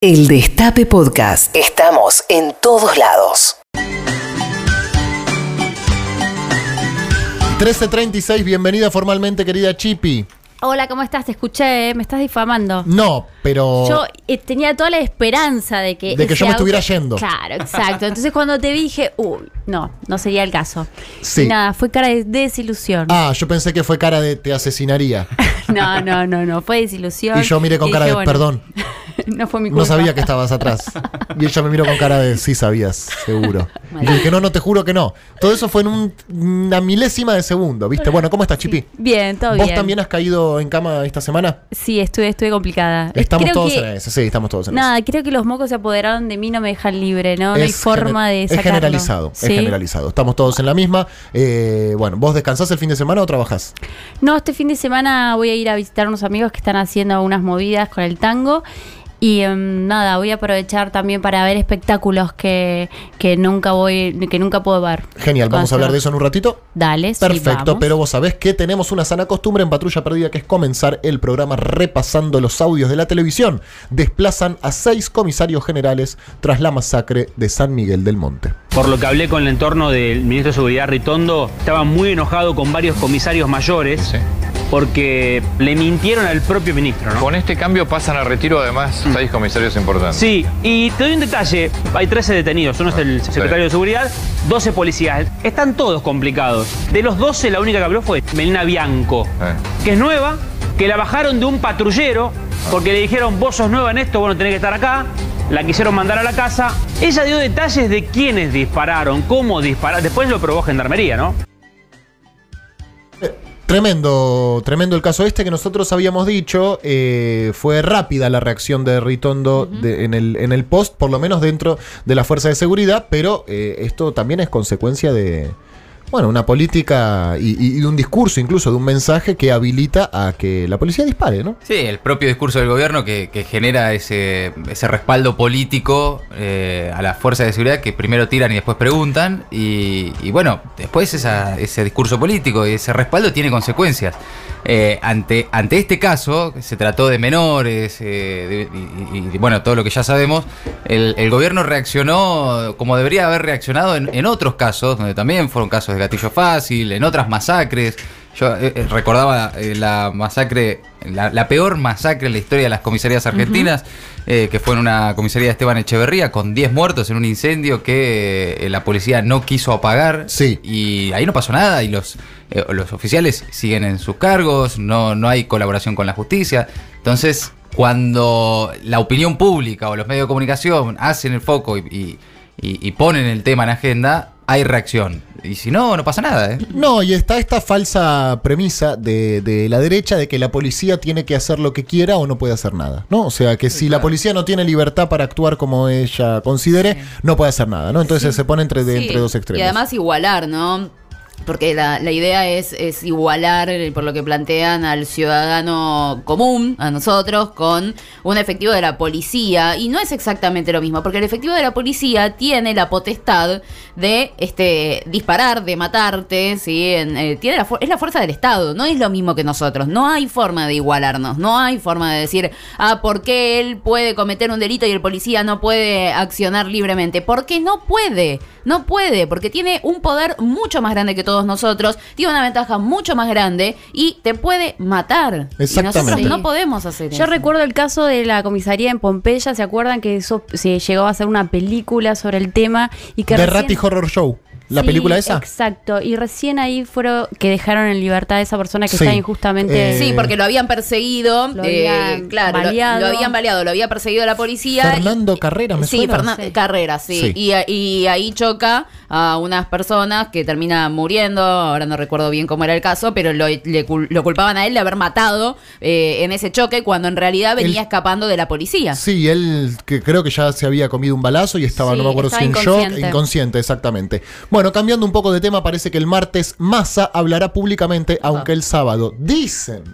El Destape Podcast. Estamos en todos lados. 1336, bienvenida formalmente, querida Chipi. Hola, ¿cómo estás? Te escuché, ¿eh? me estás difamando. No, pero. Yo eh, tenía toda la esperanza de que. De que yo me auto- estuviera yendo. Claro, exacto. Entonces cuando te vi dije, uy, no, no sería el caso. Sí. Y nada, fue cara de desilusión. Ah, yo pensé que fue cara de te asesinaría. No, no, no, no, fue desilusión. Y yo miré con Y cara dije, de bueno, perdón. no fue mi culpa. No sabía que estabas atrás. Y ella me miró con cara de sí sabías, seguro. Y yo dije, no, no, te juro que no. Todo eso fue en un- una milésima de segundo, ¿viste? Bueno, ¿cómo estás, Chipi? Bien, todo ¿Vos bien. también has caído en cama esta semana? Sí, estuve, estuve complicada. Estamos Creo todos que- en eso, sí, estamos todos en Nada, creo que los mocos se apoderaron de mí, no me dejan libre, ¿no? No hay forma de sacarlo. Es generalizado, ¿Sí? es generalizado. Estamos todos en la misma. Eh, bueno, ¿vos descansás el fin de semana o trabajás? No, este fin de semana voy a ir a visitar unos amigos que están haciendo unas movidas con el tango. Y em, nada, voy a aprovechar también para ver espectáculos que, que nunca voy, que nunca puedo ver. Genial, vamos a hablar de eso en un ratito. Dale, sí, Perfecto, pero vos sabés que tenemos una sana costumbre en Patrulla Perdida que es comenzar el programa repasando los audios de la televisión. Desplazan a seis comisarios generales tras la masacre de San Miguel del Monte. Por lo que hablé con el entorno del ministro de Seguridad Ritondo, estaba muy enojado con varios comisarios mayores Sí. porque le mintieron al propio ministro, ¿no? Con este cambio pasan a retiro además seis comisarios importantes. Sí, y te doy un detalle, hay 13 detenidos, uno es el secretario de Seguridad, 12 policías, están todos complicados. De los 12 la única que habló fue Melina Bianco, Eh. que es nueva, que la bajaron de un patrullero porque le dijeron vos sos nueva en esto, vos no tenés que estar acá. La quisieron mandar a la casa. Ella dio detalles de quiénes dispararon, cómo dispararon. Después lo probó Gendarmería, ¿no? Tremendo, tremendo el caso este que nosotros habíamos dicho. eh, fue rápida la reacción de Ritondo de- en, el, en el post, por lo menos dentro de la fuerza de seguridad, pero eh, esto también es consecuencia de. Bueno, una política y, y- un discurso, incluso de un mensaje que habilita a que la policía dispare, ¿no? Sí, el propio discurso del gobierno que, que genera ese, ese respaldo político eh, a las fuerzas de seguridad que primero tiran y después preguntan. Y, bueno, después ese discurso político y ese respaldo tiene consecuencias. Eh, ante, este caso, se trató de menores eh, de- y, y- y, bueno, todo lo que ya sabemos, el, el gobierno reaccionó como debería haber reaccionado en, en otros casos, donde también fueron casos de gatillo fácil, en otras masacres. Yo eh, eh, recordaba eh, la masacre, la, la peor masacre en la historia de las comisarías argentinas, eh, que fue en una comisaría de Esteban Echeverría, con 10 muertos en un incendio que eh, la policía no quiso apagar. Sí. Y ahí no pasó nada y los, eh, los oficiales siguen en sus cargos, no, no hay colaboración con la justicia. Entonces, cuando la opinión pública o los medios de comunicación hacen el foco y- y ponen el tema en agenda, hay reacción. Y si no, no pasa nada. ¿eh? No, y está esta falsa premisa de, de la derecha de que la policía tiene que hacer lo que quiera o no puede hacer nada, ¿no? O sea, que si la policía no tiene libertad para actuar como ella considere, no puede hacer nada, ¿no? Entonces se pone entre, de- Sí, entre dos extremos. Y además igualar, ¿no? Porque la, la idea es, es igualar, eh, por lo que plantean, al ciudadano común, a nosotros, con un efectivo de la policía. Y no es exactamente lo mismo, porque el efectivo de la policía tiene la potestad de este disparar, de matarte, ¿sí? En, eh, tiene la, es la fuerza del Estado, no es lo mismo que nosotros. No hay forma de igualarnos, no hay forma de decir, ah, ¿por qué él puede cometer un delito y el policía no puede accionar libremente? Porque no puede, no puede, porque tiene un poder mucho más grande que todos nosotros, tiene una ventaja mucho más grande y te puede matar. Y nosotros Exactamente. no podemos hacer Yo eso. recuerdo el caso de la comisaría en Pompeya, ¿se acuerdan que eso se llegó a hacer una película sobre el tema? y que The recién- Ratty Horror Show, la Sí, película esa. Exacto, y recién ahí fueron que dejaron en libertad a esa persona que Sí. está injustamente... Eh, Sí, porque lo habían perseguido, Lo eh, habían claro, lo- baleado. Lo, habían baleado, lo había perseguido la policía. Fernando y- Carrera, ¿me Sí, suena? Fernando Sí. Carrera, sí. Sí. Y, y ahí choca a unas personas que terminan muriendo, ahora no recuerdo bien cómo era el caso, pero lo, le cul- lo culpaban a él de haber matado eh, en ese choque cuando en realidad venía escapando de la policía. Sí, él que creo que ya se había comido un balazo y estaba, Sí, no me acuerdo si estaba en shock, inconsciente. inconsciente, exactamente. Bueno, cambiando un poco de tema, parece que el martes Massa hablará públicamente, aunque el sábado dicen,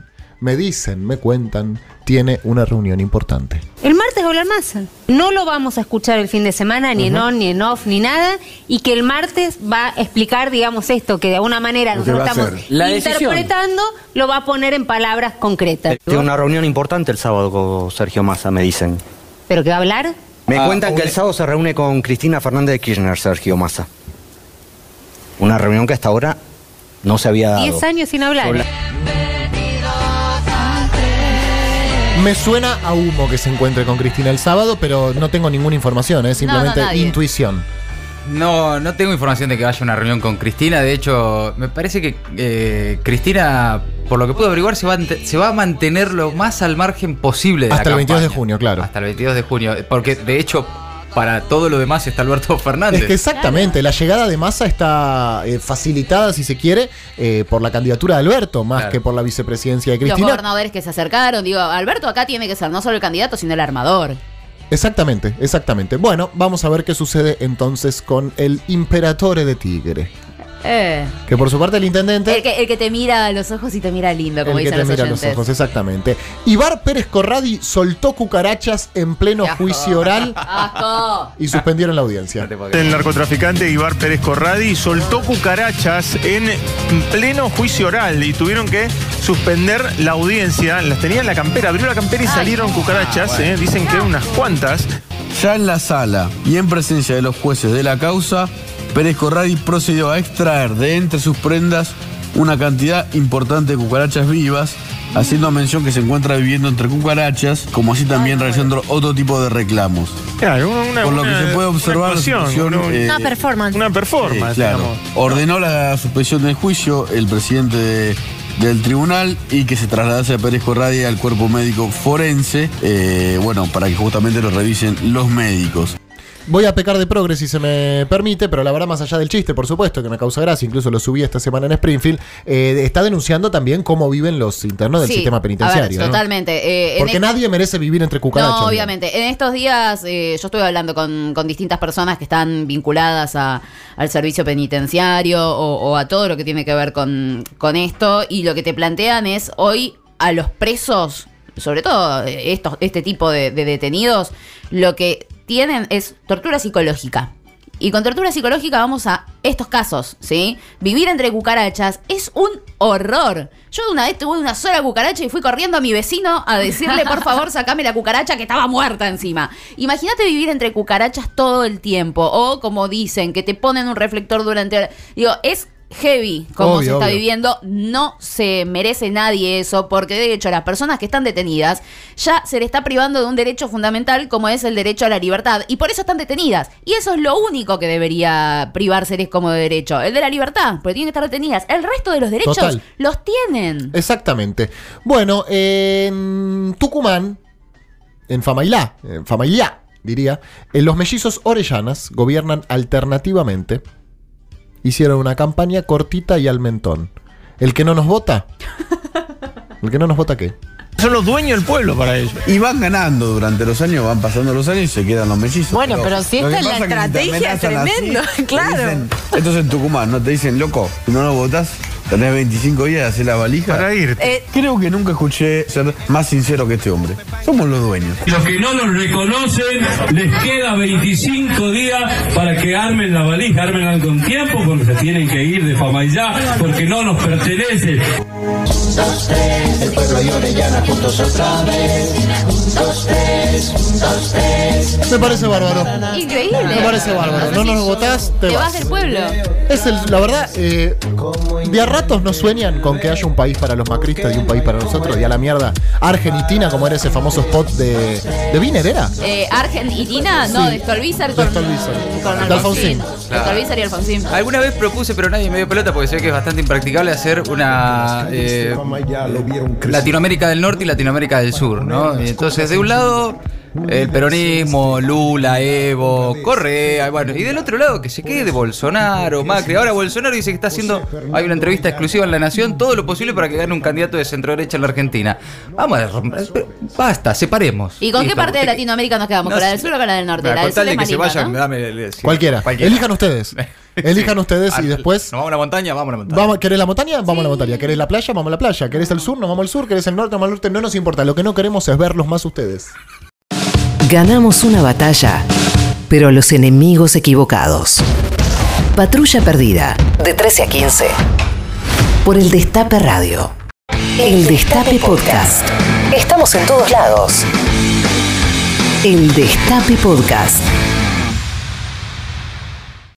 me dicen, me cuentan, tiene una reunión importante. El martes va a hablar Massa. No lo vamos a escuchar el fin de semana, ni en on, ni en off, ni nada. Y que el martes va a explicar, digamos, esto, que de alguna manera Lo que nosotros va a estamos hacer. La decisión. interpretando, lo va a poner en palabras concretas. Tengo una reunión importante el sábado con Sergio Massa, me dicen. ¿Pero que va a hablar? Me Ah, cuentan que el sábado se reúne con Cristina Fernández de Kirchner, Sergio Massa. Una reunión que hasta ahora no se había dado. Diez años sin hablar. Hola. Me suena a humo que se encuentre con Cristina el sábado, pero no tengo ninguna información, es simplemente nadie. intuición. No, no tengo información de que vaya a una reunión con Cristina. De hecho, me parece que eh, Cristina, por lo que puedo averiguar, se va, a ante- se va a mantener lo más al margen posible de Hasta la el 22 de campaña. junio, claro. Hasta el 22 de junio. Porque, de hecho, para todo lo demás está Alberto Fernández. Es que exactamente, la llegada de Massa está eh, facilitada, si se quiere, eh, por la candidatura de Alberto, más Claro. que por la vicepresidencia de Los Cristina. gobernadores que se acercaron, digo, Alberto acá tiene que ser no solo el candidato, sino el armador. Exactamente, exactamente. Bueno, vamos a ver qué sucede entonces con el Imperatore de Tigre. Eh. Que por su parte el intendente... El que, el que te mira a los ojos y te mira lindo, como el que te los mira a los ojos, exactamente. Ibar Pérez Corradi soltó cucarachas en pleno asco. juicio oral ¡Asco! y suspendieron la audiencia. El narcotraficante Ibar Pérez Corradi soltó cucarachas en pleno juicio oral y tuvieron que suspender la audiencia. Las tenía en la campera, abrió la campera y salieron cucarachas. eh, Dicen que unas cuantas. Ya en la sala y en presencia de los jueces de la causa, Pérez Corradi procedió a extraer de entre sus prendas una cantidad importante de cucarachas vivas, haciendo mención que se encuentra viviendo entre cucarachas, como así también realizando otro tipo de reclamos. Claro, una, Por lo una- que se puede observar, una la situación, una, eh, Una performance. una Eh, performance, claro. digamos. Ordenó la suspensión del juicio el presidente de- del tribunal y que se trasladase a Pérez Corradi al cuerpo médico forense, eh, bueno, para que justamente lo revisen los médicos. Voy a pecar de progres si se me permite, pero la verdad, más allá del chiste, por supuesto, que me causa gracia, incluso lo subí esta semana en Springfield, eh, está denunciando también cómo viven los internos del Sí, sistema penitenciario. ver, ¿no? totalmente. Eh, Porque es- nadie merece vivir entre cucarachas. No, obviamente. En estos días eh, yo estuve hablando con, con distintas personas que están vinculadas a- al servicio penitenciario o, o a todo lo que tiene que ver con, con esto y lo que te plantean es hoy a los presos, sobre todo eh, estos, este tipo de, de detenidos, lo que tienen es tortura psicológica. Y con tortura psicológica vamos a estos casos, ¿sí? Vivir entre cucarachas es un horror. Yo una vez tuve una sola cucaracha y fui corriendo a mi vecino a decirle, por favor, sacame la cucaracha que estaba muerta encima. Imagínate vivir entre cucarachas todo el tiempo. O como dicen, que te ponen un reflector durante... Digo, es heavy como Obvio, se está obvio. viviendo. No se merece nadie eso, porque de hecho las personas que están detenidas ya se le está privando de un derecho fundamental como es el derecho a la libertad. Y por eso están detenidas. Y eso es lo único que debería privárseles como de derecho. El de la libertad, porque tienen que estar detenidas. El resto de los derechos Total. los tienen. Exactamente. Bueno, en Tucumán, en Famailá, en Famailá, diría, eh, los mellizos orellanas gobiernan alternativamente. Hicieron una campaña cortita y al mentón. ¿El que no nos vota? ¿El que no nos vota qué? Son los dueños del pueblo para ellos. Y van ganando durante los años, van pasando los años y se quedan los mellizos. Bueno, pero si esta es la estrategia, amenazan tremendo, claro. dicen- esto es en Tucumán, ¿no? Te dicen, loco, si no lo votás, tenés 25 días de hacer la valija. Para irte. Eh, Creo que nunca escuché ser más sincero que este hombre. Somos los dueños. Los que no nos reconocen, les queda 25 días para que armen la valija, armenla con tiempo porque se tienen que ir de Famaillá, porque no nos pertenece. Me parece bárbaro. Increíble. Me parece bárbaro. No nos votás, te, Te vas. vas del pueblo. Es el- la verdad, eh, de ratos no sueñan con que haya un país para los macristas y un país para nosotros. Y a la mierda, Argentina, como era ese famoso spot de, de Wiener, ¿era? Eh, Argentina, no, Sí. de Stolbizer De con, Stolbizer. con De Alfonsín. Y Alfonsín. Alguna vez propuse, pero nadie me dio pelota porque se ve que es bastante impracticable hacer una eh, Latinoamérica del Norte y Latinoamérica del Sur, ¿no? Y entonces, de un lado, el peronismo, Lula, Evo, Correa, bueno, y del otro lado, que se quede Bolsonaro, Macri. Ahora Bolsonaro dice que está haciendo, hay una entrevista exclusiva en La Nación, todo lo posible para que gane un candidato de centro derecha en la Argentina. Vamos a romper, basta, separemos. ¿Y con qué parte de Latinoamérica nos quedamos? ¿Con la del sur o con la del norte? La con del sur tal es de que más se linda, vayan, ¿no? dame- le- sí, Cualquiera. Elijan ustedes. Elijan ustedes y después. ¿Nos vamos a la montaña? Vamos a la montaña. Vamos, ¿Querés la montaña? Vamos a la montaña. ¿Querés la playa? Vamos a la playa. ¿Querés el sur? Nos vamos al sur. ¿Querés el norte? Vamos al norte. No nos importa. Lo que no queremos es verlos más ustedes. Ganamos una batalla, pero los enemigos equivocados. Patrulla perdida, de 13 a 15. Por el Destape Radio. El Destape Podcast. Estamos en todos lados. El Destape Podcast.